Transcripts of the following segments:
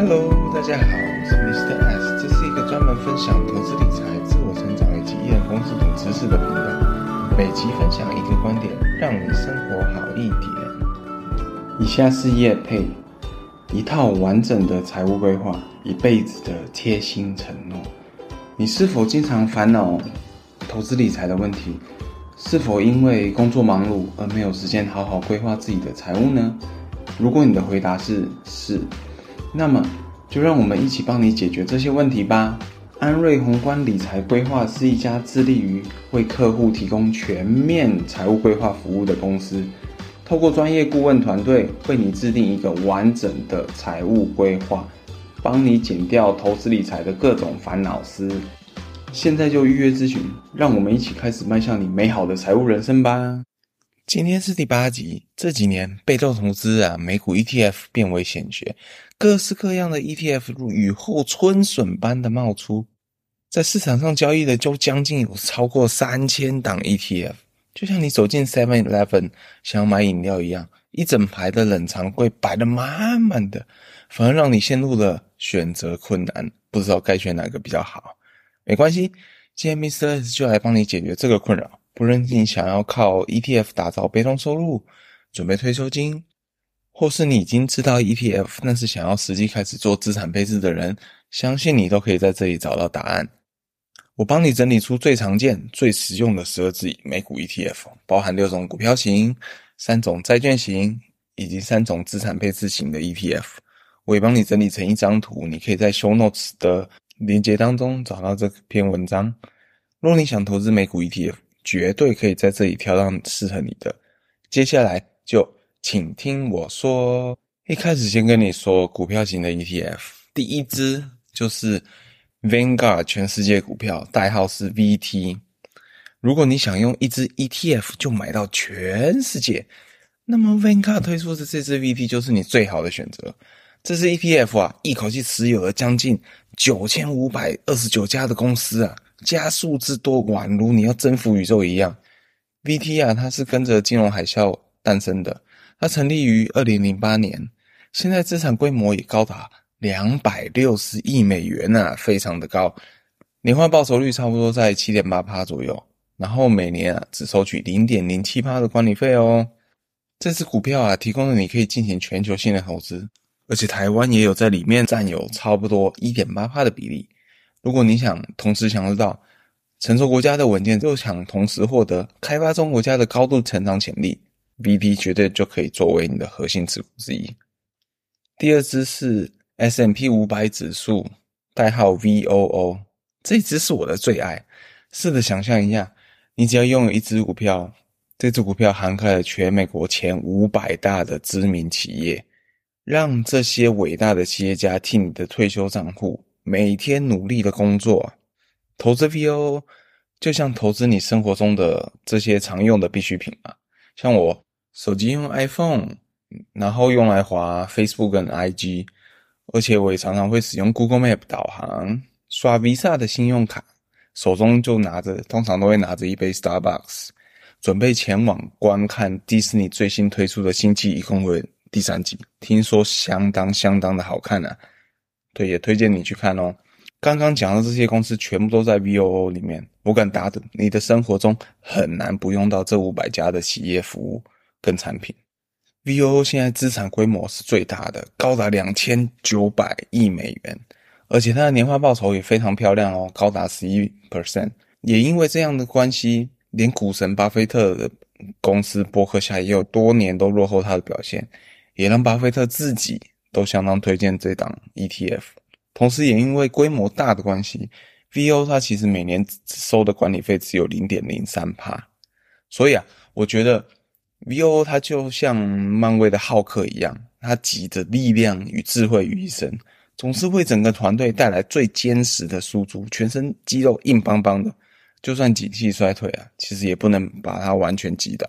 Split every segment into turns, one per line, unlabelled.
Hello，大家好，我是 Mr. S，这是一个专门分享投资理财、自我成长以及艺人公司等知识的频道。每集分享一个观点，让你生活好一点。以下是叶配，一套完整的财务规划，一辈子的贴心承诺。你是否经常烦恼投资理财的问题？是否因为工作忙碌而没有时间好好规划自己的财务呢？如果你的回答是是。那么，就让我们一起帮你解决这些问题吧。安瑞宏观理财规划是一家致力于为客户提供全面财务规划服务的公司，透过专业顾问团队为你制定一个完整的财务规划，帮你减掉投资理财的各种烦恼丝。现在就预约咨询，让我们一起开始迈向你美好的财务人生吧。今天是第八集。这几年被动投资啊，美股 ETF 变为显学，各式各样的 ETF 如雨后春笋般的冒出，在市场上交易的就将近有超过三千档 ETF，就像你走进 Seven Eleven 想要买饮料一样，一整排的冷藏柜摆得满满的，反而让你陷入了选择困难，不知道该选哪个比较好。没关系，今天 Mr. S 就来帮你解决这个困扰。不论你想要靠 ETF 打造被动收入，准备退休金，或是你已经知道 ETF，但是想要实际开始做资产配置的人，相信你都可以在这里找到答案。我帮你整理出最常见、最实用的十二支美股 ETF，包含六种股票型、三种债券型以及三种资产配置型的 ETF。我也帮你整理成一张图，你可以在 Show Notes 的链接当中找到这篇文章。若你想投资美股 ETF，绝对可以在这里挑到适合你的。接下来就请听我说。一开始先跟你说股票型的 ETF，第一支就是 Vanguard 全世界股票，代号是 VT。如果你想用一支 ETF 就买到全世界，那么 Vanguard 推出的这支 VT 就是你最好的选择。这支 ETF 啊，一口气持有了将近九千五百二十九家的公司啊。加数之多，宛如你要征服宇宙一样。VT 啊，它是跟着金融海啸诞生的。它成立于二零零八年，现在资产规模也高达两百六十亿美元啊，非常的高。年化报酬率差不多在七点八趴左右，然后每年啊只收取零点零七趴的管理费哦。这支股票啊，提供了你可以进行全球性的投资，而且台湾也有在里面占有差不多一点八趴的比例。如果你想同时享受到成熟国家的稳健，又想同时获得开发中国家的高度成长潜力，V P 绝对就可以作为你的核心持股之一。第二支是 S&P 500指数，代号 VOO，这支是我的最爱。试着想象一下，你只要拥有一支股票，这支股票涵盖了全美国前五百大的知名企业，让这些伟大的企业家替你的退休账户。每天努力的工作，投资 VO 就像投资你生活中的这些常用的必需品嘛。像我手机用 iPhone，然后用来滑 Facebook 跟 IG，而且我也常常会使用 Google Map 导航，刷 Visa 的信用卡，手中就拿着，通常都会拿着一杯 Starbucks，准备前往观看迪士尼最新推出的《星际异攻队》第三集，听说相当相当的好看啊。对，也推荐你去看哦。刚刚讲的这些公司全部都在 VOO 里面，我敢打赌，你的生活中很难不用到这五百家的企业服务跟产品。VOO 现在资产规模是最大的，高达两千九百亿美元，而且它的年化报酬也非常漂亮哦，高达十一 percent。也因为这样的关系，连股神巴菲特的公司伯克夏也有多年都落后它的表现，也让巴菲特自己。都相当推荐这档 ETF，同时也因为规模大的关系，VO 它其实每年收的管理费只有零点零三趴，所以啊，我觉得 VO 它就像漫威的浩克一样，它集着力量与智慧于一身，总是为整个团队带来最坚实的输出，全身肌肉硬邦邦的，就算景气衰退啊，其实也不能把它完全击倒。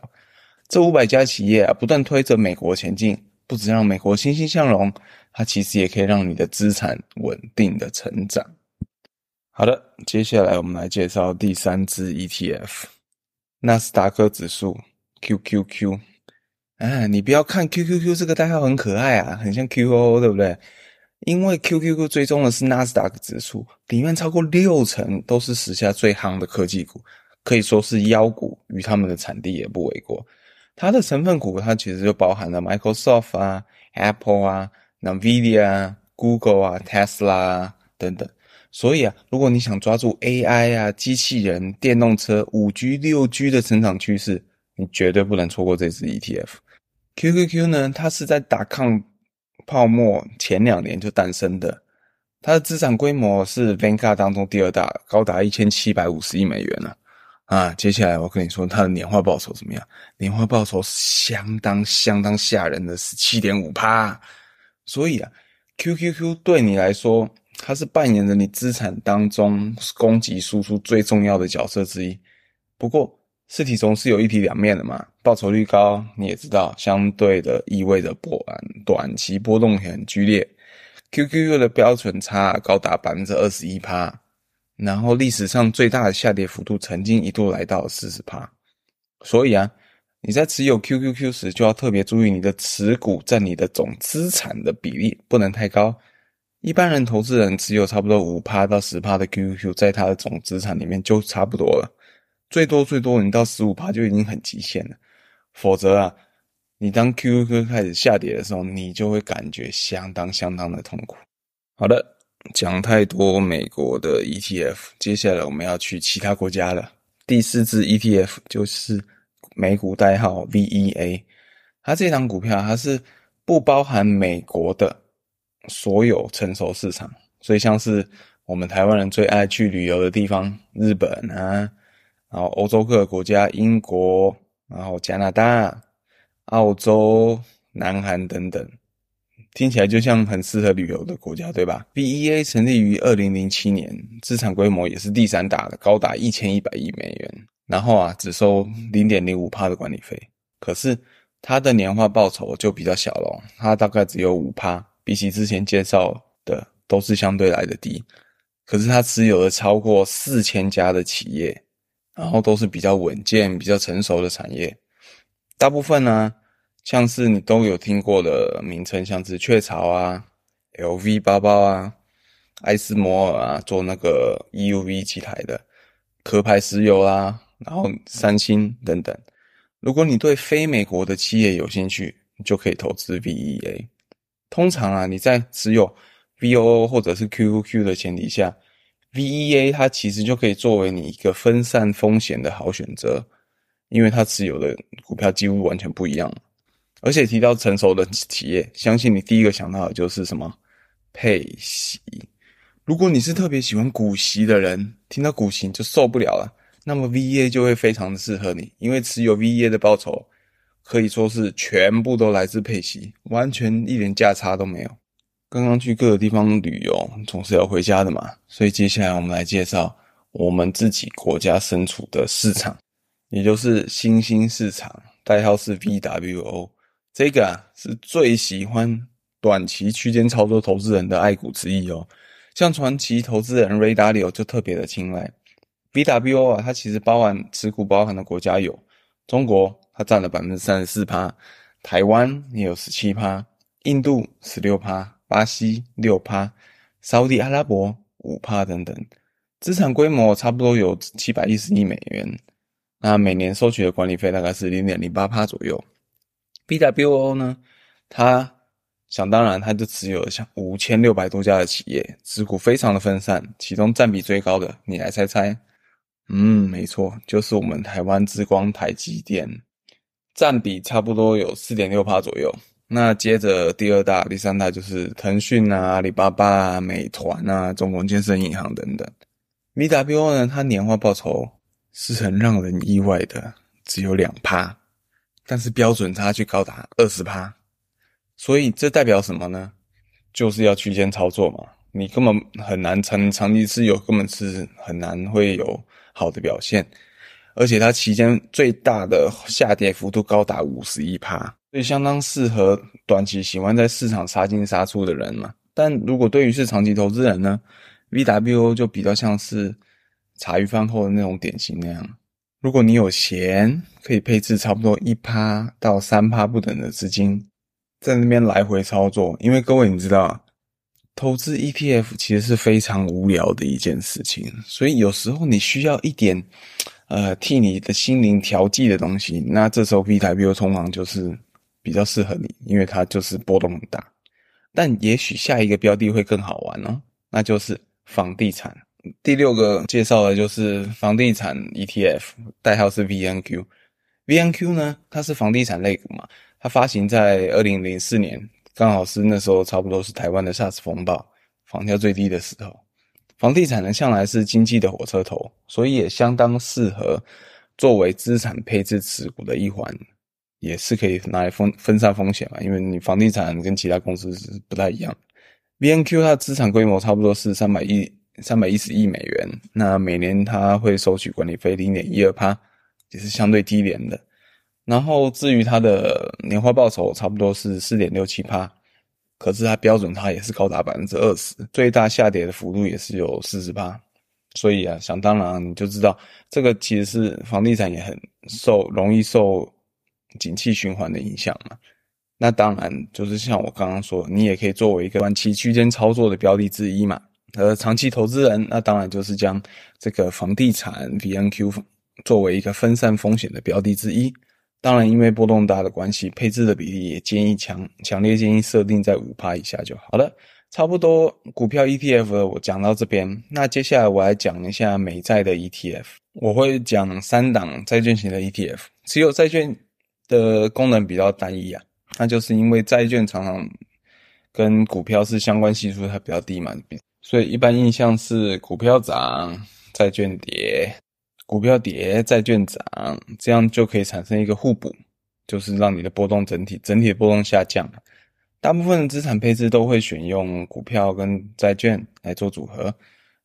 这五百家企业啊，不断推着美国前进。不只让美国欣欣向荣，它其实也可以让你的资产稳定的成长。好的，接下来我们来介绍第三支 ETF，纳斯达克指数 QQQ。哎，你不要看 QQQ 这个代号很可爱啊，很像 QOO，对不对？因为 QQQ 追踪的是纳斯达克指数，里面超过六成都是时下最夯的科技股，可以说是妖股，与他们的产地也不为过。它的成分股，它其实就包含了 Microsoft 啊、Apple 啊、NVIDIA 啊、Google 啊、Tesla 啊等等。所以啊，如果你想抓住 AI 啊、机器人、电动车、5G、6G 的成长趋势，你绝对不能错过这支 ETF。QQQ 呢，它是在打抗泡沫前两年就诞生的，它的资产规模是 Vanguard 当中第二大，高达一千七百五十亿美元呢。啊，接下来我跟你说它的年化报酬怎么样？年化报酬相当相当吓人的十七点五趴。所以啊，QQQ 对你来说，它是扮演着你资产当中供给输出最重要的角色之一。不过，事体总是有一体两面的嘛，报酬率高，你也知道，相对的意味着波短短期波动很剧烈。QQQ 的标准差高达百分之二十一趴，然后历史上最大的下跌幅度曾经一度来到四十趴。所以啊，你在持有 QQQ 时就要特别注意你的持股占你的总资产的比例不能太高。一般人投资人持有差不多五趴到十趴的 QQQ，在他的总资产里面就差不多了。最多最多，你到十五趴就已经很极限了。否则啊，你当 QQQ 开始下跌的时候，你就会感觉相当相当的痛苦。好的，讲太多美国的 ETF，接下来我们要去其他国家了。第四支 ETF 就是美股代号 VEA，它这档股票它是不包含美国的所有成熟市场，所以像是我们台湾人最爱去旅游的地方，日本啊。然后欧洲各个国家，英国，然后加拿大、澳洲、南韩等等，听起来就像很适合旅游的国家，对吧？B E A 成立于二零零七年，资产规模也是第三大的，高达一千一百亿美元。然后啊，只收零点零五趴的管理费，可是它的年化报酬就比较小了，它大概只有五趴，比起之前介绍的都是相对来的低。可是它持有了超过四千家的企业。然后都是比较稳健、比较成熟的产业，大部分呢，像是你都有听过的名称，像是雀巢啊、LV 包包啊、艾斯摩尔啊，做那个 EUV 机台的，壳牌石油啊，然后三星等等。如果你对非美国的企业有兴趣，你就可以投资 VEA。通常啊，你在持有 VOO 或者是 QQQ 的前提下。VEA 它其实就可以作为你一个分散风险的好选择，因为它持有的股票几乎完全不一样。而且提到成熟的企业，相信你第一个想到的就是什么？配息。如果你是特别喜欢股息的人，听到股息就受不了了，那么 VEA 就会非常的适合你，因为持有 VEA 的报酬可以说是全部都来自配息，完全一点价差都没有。刚刚去各个地方旅游，总是要回家的嘛，所以接下来我们来介绍我们自己国家身处的市场，也就是新兴市场，代号是 VWO。这个啊是最喜欢短期区间操作投资人的爱股之一哦。像传奇投资人 Ray Dalio 就特别的青睐 B W O 啊，它其实包含持股包含的国家有中国，它占了百分之三十四趴，台湾也有十七趴，印度十六趴。巴西六趴，沙乌地阿拉伯五趴等等，资产规模差不多有七百一十亿美元。那每年收取的管理费大概是零点零八趴左右。B W O 呢，它想当然，它就持有像五千六百多家的企业，持股非常的分散。其中占比最高的，你来猜猜？嗯，没错，就是我们台湾之光台积电，占比差不多有四点六趴左右。那接着第二大、第三大就是腾讯啊、阿里巴巴啊、美团啊、中国建设银行等等。VWO 呢，它年化报酬是很让人意外的，只有两趴，但是标准差距高达二十趴。所以这代表什么呢？就是要区间操作嘛，你根本很难长长期持有，根本是很难会有好的表现。而且它期间最大的下跌幅度高达五十一趴，所以相当适合短期喜欢在市场杀进杀出的人嘛。但如果对于是长期投资人呢，VWO 就比较像是茶余饭后的那种点心那样。如果你有闲，可以配置差不多一趴到三趴不等的资金，在那边来回操作。因为各位你知道，投资 ETF 其实是非常无聊的一件事情，所以有时候你需要一点，呃，替你的心灵调剂的东西。那这时候 V 台 BO 通常就是比较适合你，因为它就是波动很大。但也许下一个标的会更好玩哦，那就是房地产。第六个介绍的就是房地产 ETF，代号是 VNQ。VNQ 呢，它是房地产类股嘛，它发行在二零零四年。刚好是那时候，差不多是台湾的 SARS 风暴，房价最低的时候。房地产呢，向来是经济的火车头，所以也相当适合作为资产配置持股的一环，也是可以拿来分分散风险嘛。因为你房地产跟其他公司是不太一样。VNQ 它的资产规模差不多是三百亿、三百一十亿美元，那每年它会收取管理费零点一二趴，也是相对低廉的。然后至于它的年化报酬差不多是四点六七趴，可是它标准它也是高达百分之二十，最大下跌的幅度也是有四十趴，所以啊，想当然你就知道这个其实是房地产也很受容易受景气循环的影响嘛。那当然就是像我刚刚说，你也可以作为一个短期区间操作的标的之一嘛。而长期投资人，那当然就是将这个房地产 VNQ 作为一个分散风险的标的之一。当然，因为波动大的关系，配置的比例也建议强强烈建议设定在五趴以下就好了。差不多股票 ETF 的我讲到这边，那接下来我来讲一下美债的 ETF。我会讲三档债券型的 ETF。持有债券的功能比较单一啊，那就是因为债券常常跟股票是相关系数它比较低嘛，所以一般印象是股票涨，债券跌。股票跌，债券涨，这样就可以产生一个互补，就是让你的波动整体整体的波动下降。大部分的资产配置都会选用股票跟债券来做组合，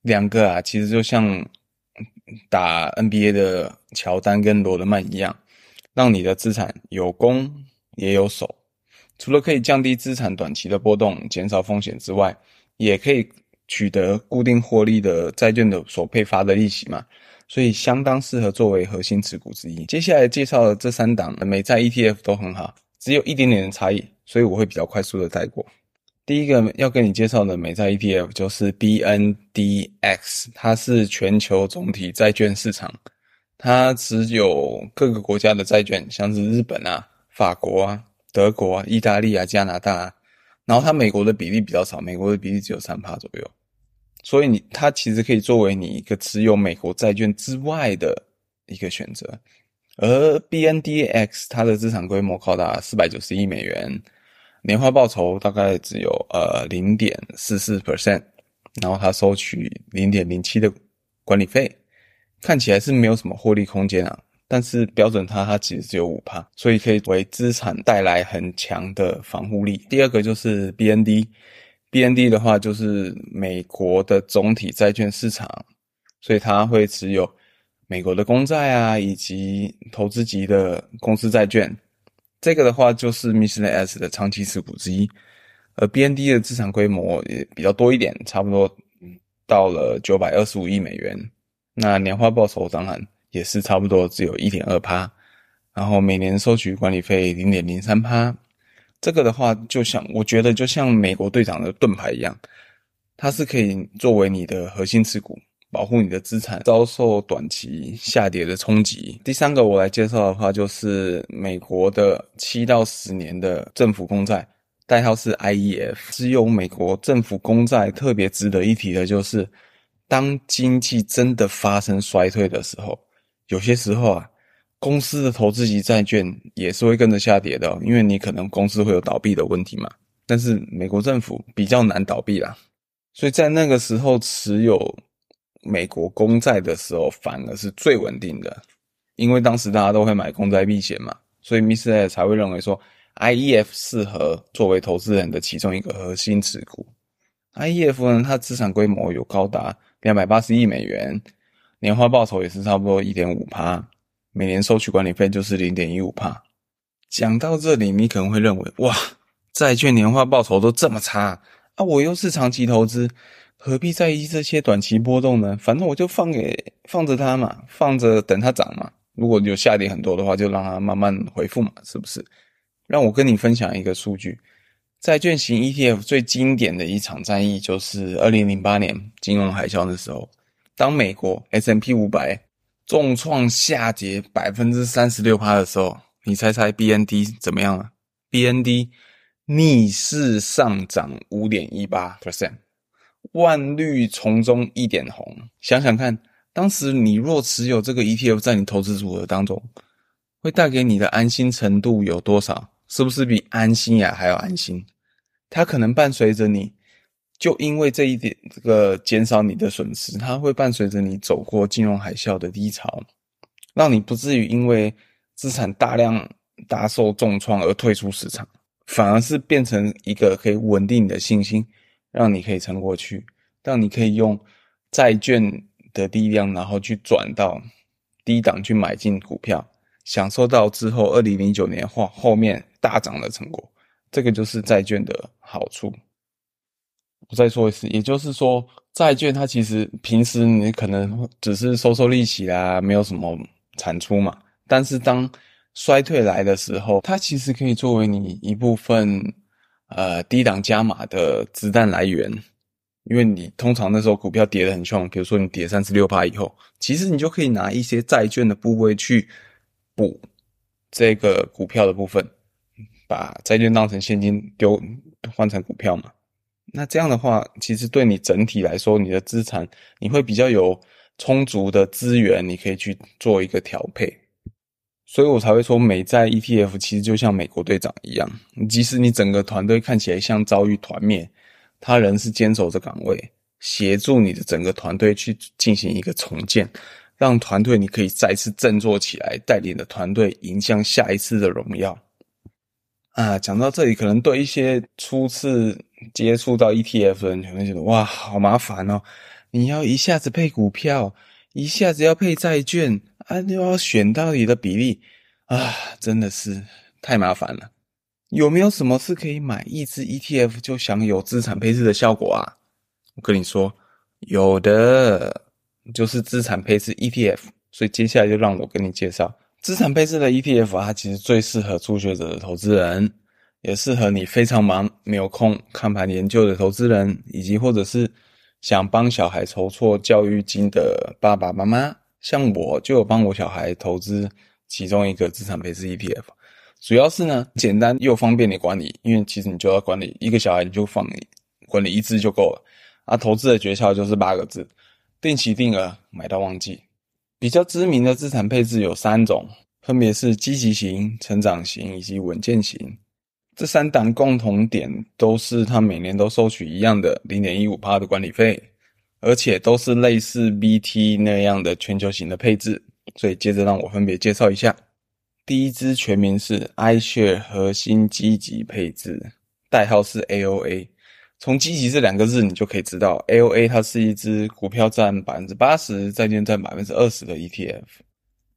两个啊，其实就像打 NBA 的乔丹跟罗德曼一样，让你的资产有攻也有守。除了可以降低资产短期的波动，减少风险之外，也可以取得固定获利的债券的所配发的利息嘛。所以相当适合作为核心持股之一。接下来介绍的这三档美债 ETF 都很好，只有一点点的差异，所以我会比较快速的带过。第一个要跟你介绍的美债 ETF 就是 BNDX，它是全球总体债券市场，它持有各个国家的债券，像是日本啊、法国啊、德国啊、意大利啊、加拿大啊，然后它美国的比例比较少，美国的比例只有三趴左右。所以你它其实可以作为你一个持有美国债券之外的一个选择，而 BNDX 它的资产规模高达四百九十亿美元，年化报酬大概只有呃零点四四 percent，然后它收取零点零七的管理费，看起来是没有什么获利空间啊，但是标准它它其实只有五趴，所以可以为资产带来很强的防护力。第二个就是 BND。BND 的话就是美国的总体债券市场，所以它会持有美国的公债啊，以及投资级的公司债券。这个的话就是 Miscellaneous S 的长期持股之一。而 BND 的资产规模也比较多一点，差不多到了九百二十五亿美元。那年化报酬当然也是差不多只有一点二趴，然后每年收取管理费零点零三趴。这个的话，就像我觉得，就像美国队长的盾牌一样，它是可以作为你的核心持股，保护你的资产遭受短期下跌的冲击。第三个我来介绍的话，就是美国的七到十年的政府公债，代号是 IEF。只有美国政府公债特别值得一提的就是，当经济真的发生衰退的时候，有些时候啊。公司的投资级债券也是会跟着下跌的，因为你可能公司会有倒闭的问题嘛。但是美国政府比较难倒闭啦，所以在那个时候持有美国公债的时候，反而是最稳定的，因为当时大家都会买公债避险嘛，所以 Mr. 才会认为说 IEF 适合作为投资人的其中一个核心持股。IEF 呢，它资产规模有高达两百八十亿美元，年化报酬也是差不多一点五趴。每年收取管理费就是零点一五趴。讲到这里，你可能会认为，哇，债券年化报酬都这么差啊！我又是长期投资，何必在意这些短期波动呢？反正我就放给放着它嘛，放着等它涨嘛。如果有下跌很多的话，就让它慢慢回复嘛，是不是？让我跟你分享一个数据，债券型 ETF 最经典的一场战役就是二零零八年金融海啸的时候，当美国 S&P 五百重创下跌百分之三十六趴的时候，你猜猜 BND 怎么样了？BND 逆势上涨五点一八 percent，万绿丛中一点红。想想看，当时你若持有这个 ETF 在你投资组合当中，会带给你的安心程度有多少？是不是比安心呀还要安心？它可能伴随着你，就因为这一点，这个减少你的损失，它会伴随着你走过金融海啸的低潮，让你不至于因为资产大量大受重创而退出市场，反而是变成一个可以稳定你的信心，让你可以撑过去，让你可以用债券的力量，然后去转到低档去买进股票，享受到之后二零零九年后后面大涨的成果。这个就是债券的好处。我再说一次，也就是说，债券它其实平时你可能只是收收利息啦，没有什么产出嘛。但是当衰退来的时候，它其实可以作为你一部分呃低档加码的子弹来源。因为你通常那时候股票跌得很凶，比如说你跌三十六趴以后，其实你就可以拿一些债券的部位去补这个股票的部分。把债券当成现金丢换成股票嘛？那这样的话，其实对你整体来说，你的资产你会比较有充足的资源，你可以去做一个调配。所以我才会说，美债 ETF 其实就像美国队长一样，即使你整个团队看起来像遭遇团灭，他仍是坚守着岗位，协助你的整个团队去进行一个重建，让团队你可以再次振作起来，带领的团队迎向下一次的荣耀。啊，讲到这里，可能对一些初次接触到 ETF 的人，可能觉得哇，好麻烦哦！你要一下子配股票，一下子要配债券，啊，又要选到底的比例，啊，真的是太麻烦了。有没有什么是可以买一支 ETF 就享有资产配置的效果啊？我跟你说，有的，就是资产配置 ETF。所以接下来就让我跟你介绍。资产配置的 ETF，它其实最适合初学者的投资人，也适合你非常忙没有空看盘研究的投资人，以及或者是想帮小孩筹措教育金的爸爸妈妈。像我就有帮我小孩投资其中一个资产配置 ETF，主要是呢简单又方便你管理，因为其实你就要管理一个小孩，你就放管理一支就够了。啊，投资的诀窍就是八个字：定期定额，买到忘记。比较知名的资产配置有三种，分别是积极型、成长型以及稳健型。这三档共同点都是它每年都收取一样的零点一五趴的管理费，而且都是类似 BT 那样的全球型的配置。所以接着让我分别介绍一下。第一支全名是 iShare 核心积极配置，代号是 AOA。从积极这两个字，你就可以知道，AOA 它是一只股票占百分之八十，债券占百分之二十的 ETF。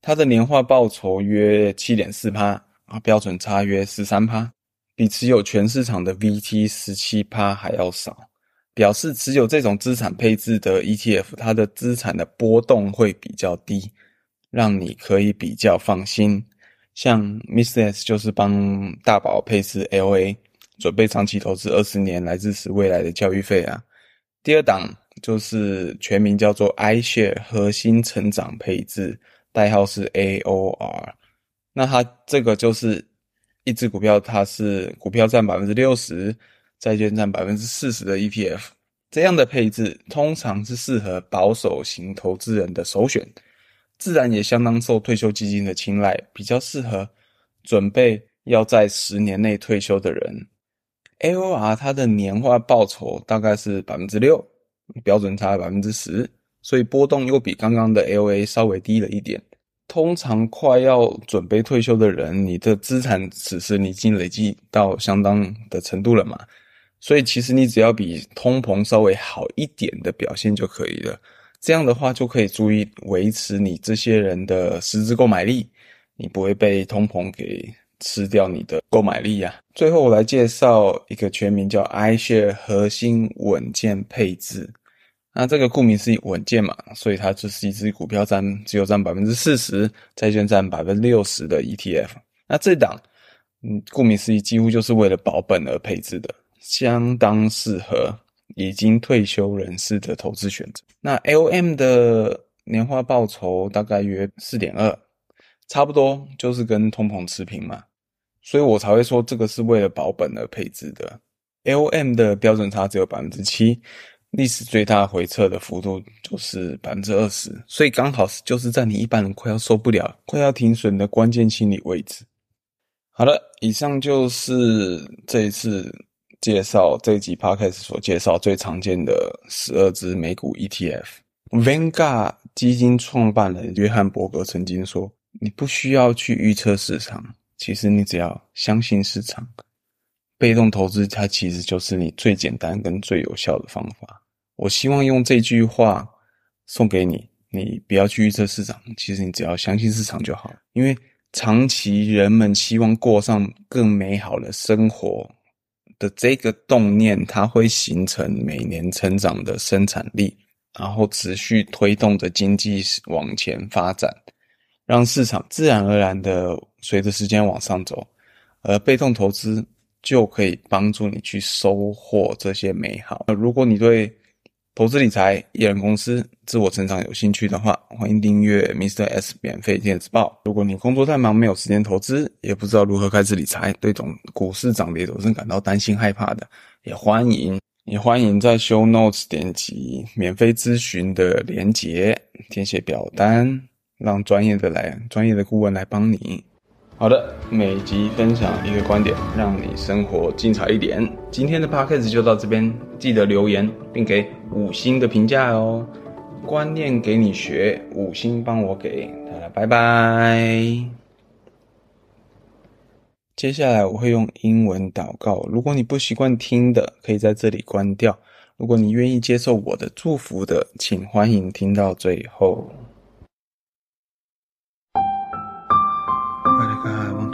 它的年化报酬约七点四趴，啊，标准差约十三趴，比持有全市场的 VT 十七趴还要少，表示持有这种资产配置的 ETF，它的资产的波动会比较低，让你可以比较放心。像 Mr. S 就是帮大宝配置 L A。准备长期投资二十年来支持未来的教育费啊。第二档就是全名叫做 iShare 核心成长配置，代号是 AOR。那它这个就是一只股票，它是股票占百分之六十，债券占百分之四十的 ETF。这样的配置通常是适合保守型投资人的首选，自然也相当受退休基金的青睐，比较适合准备要在十年内退休的人。AOR 它的年化报酬大概是百分之六，标准差百分之十，所以波动又比刚刚的 LA 稍微低了一点。通常快要准备退休的人，你的资产此时你已经累积到相当的程度了嘛，所以其实你只要比通膨稍微好一点的表现就可以了。这样的话就可以注意维持你这些人的实质购买力，你不会被通膨给。吃掉你的购买力呀、啊！最后我来介绍一个全名叫 iShare 核心稳健配置。那这个顾名思义稳健嘛，所以它就是一只股票占只有占百分之四十，债券占百分之六十的 ETF。那这档
嗯，顾名思义，几乎就是为了保本而配置的，相当适合已经退休人士的投资选择。那 LM 的年化报酬大概约四点二，差不多就是跟通膨持平嘛，所以我才会说这个是为了保本而配置的。LM 的标准差只有百分之七。历史最大回撤的幅度就是百分之二十，所以刚好是就是在你一般人快要受不了、快要停损的关键心理位置。好了，以上就是这一次介绍这一集 Podcast 所介绍最常见的十二只美股 ETF。Vanguard 基金创办人约翰伯格曾经说：“你不需要去预测市场，其实你只要相信市场。被动投资它其实就是你最简单跟最有效的方法。”我希望用这句话送给你：你不要去预测市场，其实你只要相信市场就好。因为长期人们希望过上更美好的生活的这个动念，它会形成每年成长的生产力，然后持续推动着经济往前发展，让市场自然而然的随着时间往上走，而被动投资就可以帮助你去收获这些美好。如果你对投资理财、一人公司、自我成长有兴趣的话，欢迎订阅 Mr. S 免费电子报。如果你工作太忙，没有时间投资，也不知道如何开始理财，对总股市涨跌总是感到担心害怕的，也欢迎也欢迎在 Show Notes 点击免费咨询的连结，填写表单，让专业的来专业的顾问来帮你。好的，每集分享一个观点，让你生活精彩一点。今天的 podcast 就到这边，记得留言并给五星的评价哦。观念给你学，五星帮我给，大家拜拜。接下来我会用英文祷告，如果你不习惯听的，可以在这里关掉。如果你愿意接受我的祝福的，请欢迎听到最
后。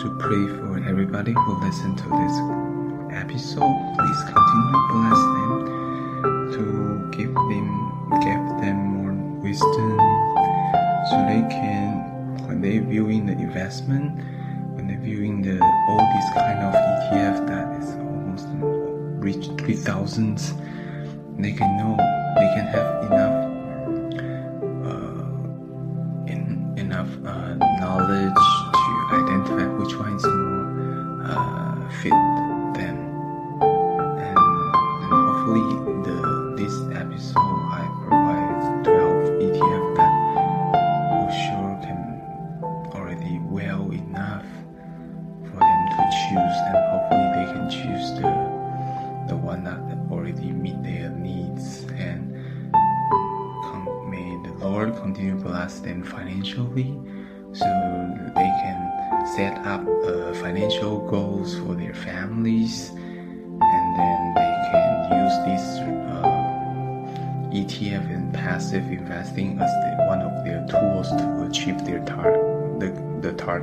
To pray for everybody who listen to this episode. Please continue to bless them to give them give them more wisdom so they can when they viewing the investment when they viewing the all this kind of ETF that is almost reach three thousands they can know they can have enough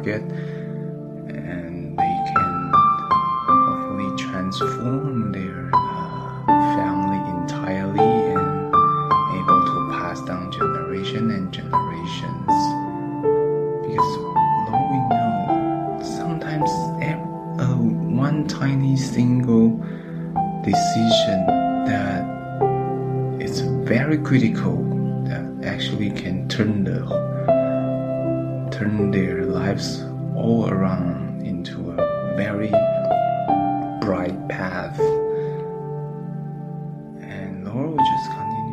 target, and they can hopefully transform their uh, family entirely and able to pass down generation and generations. Because Lord we know sometimes every, uh, one tiny single decision that is very critical that actually can turn the turn their lives all around into a very bright path. And Lord we just continue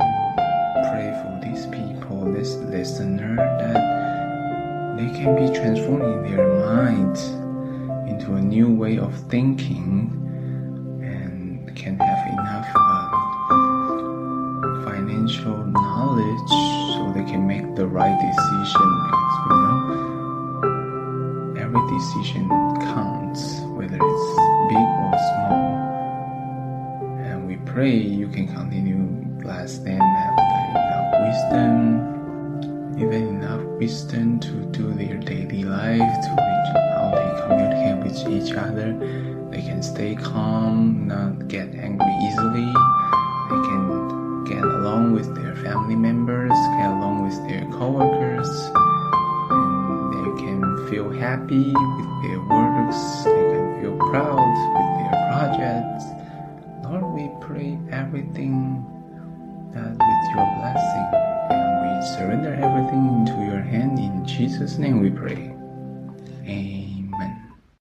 pray for these people this listener that they can be transforming their minds into a new way of thinking and can every decision counts whether it's big or small and we pray you can continue bless them have enough wisdom even enough wisdom to do their daily life to reach how they communicate with each other. They can stay calm, not get angry easily. They can get along with their family members, happy with their works, they can feel proud with their projects. Lord, we pray everything that with your blessing, and we surrender everything into your hand. In Jesus' name we pray.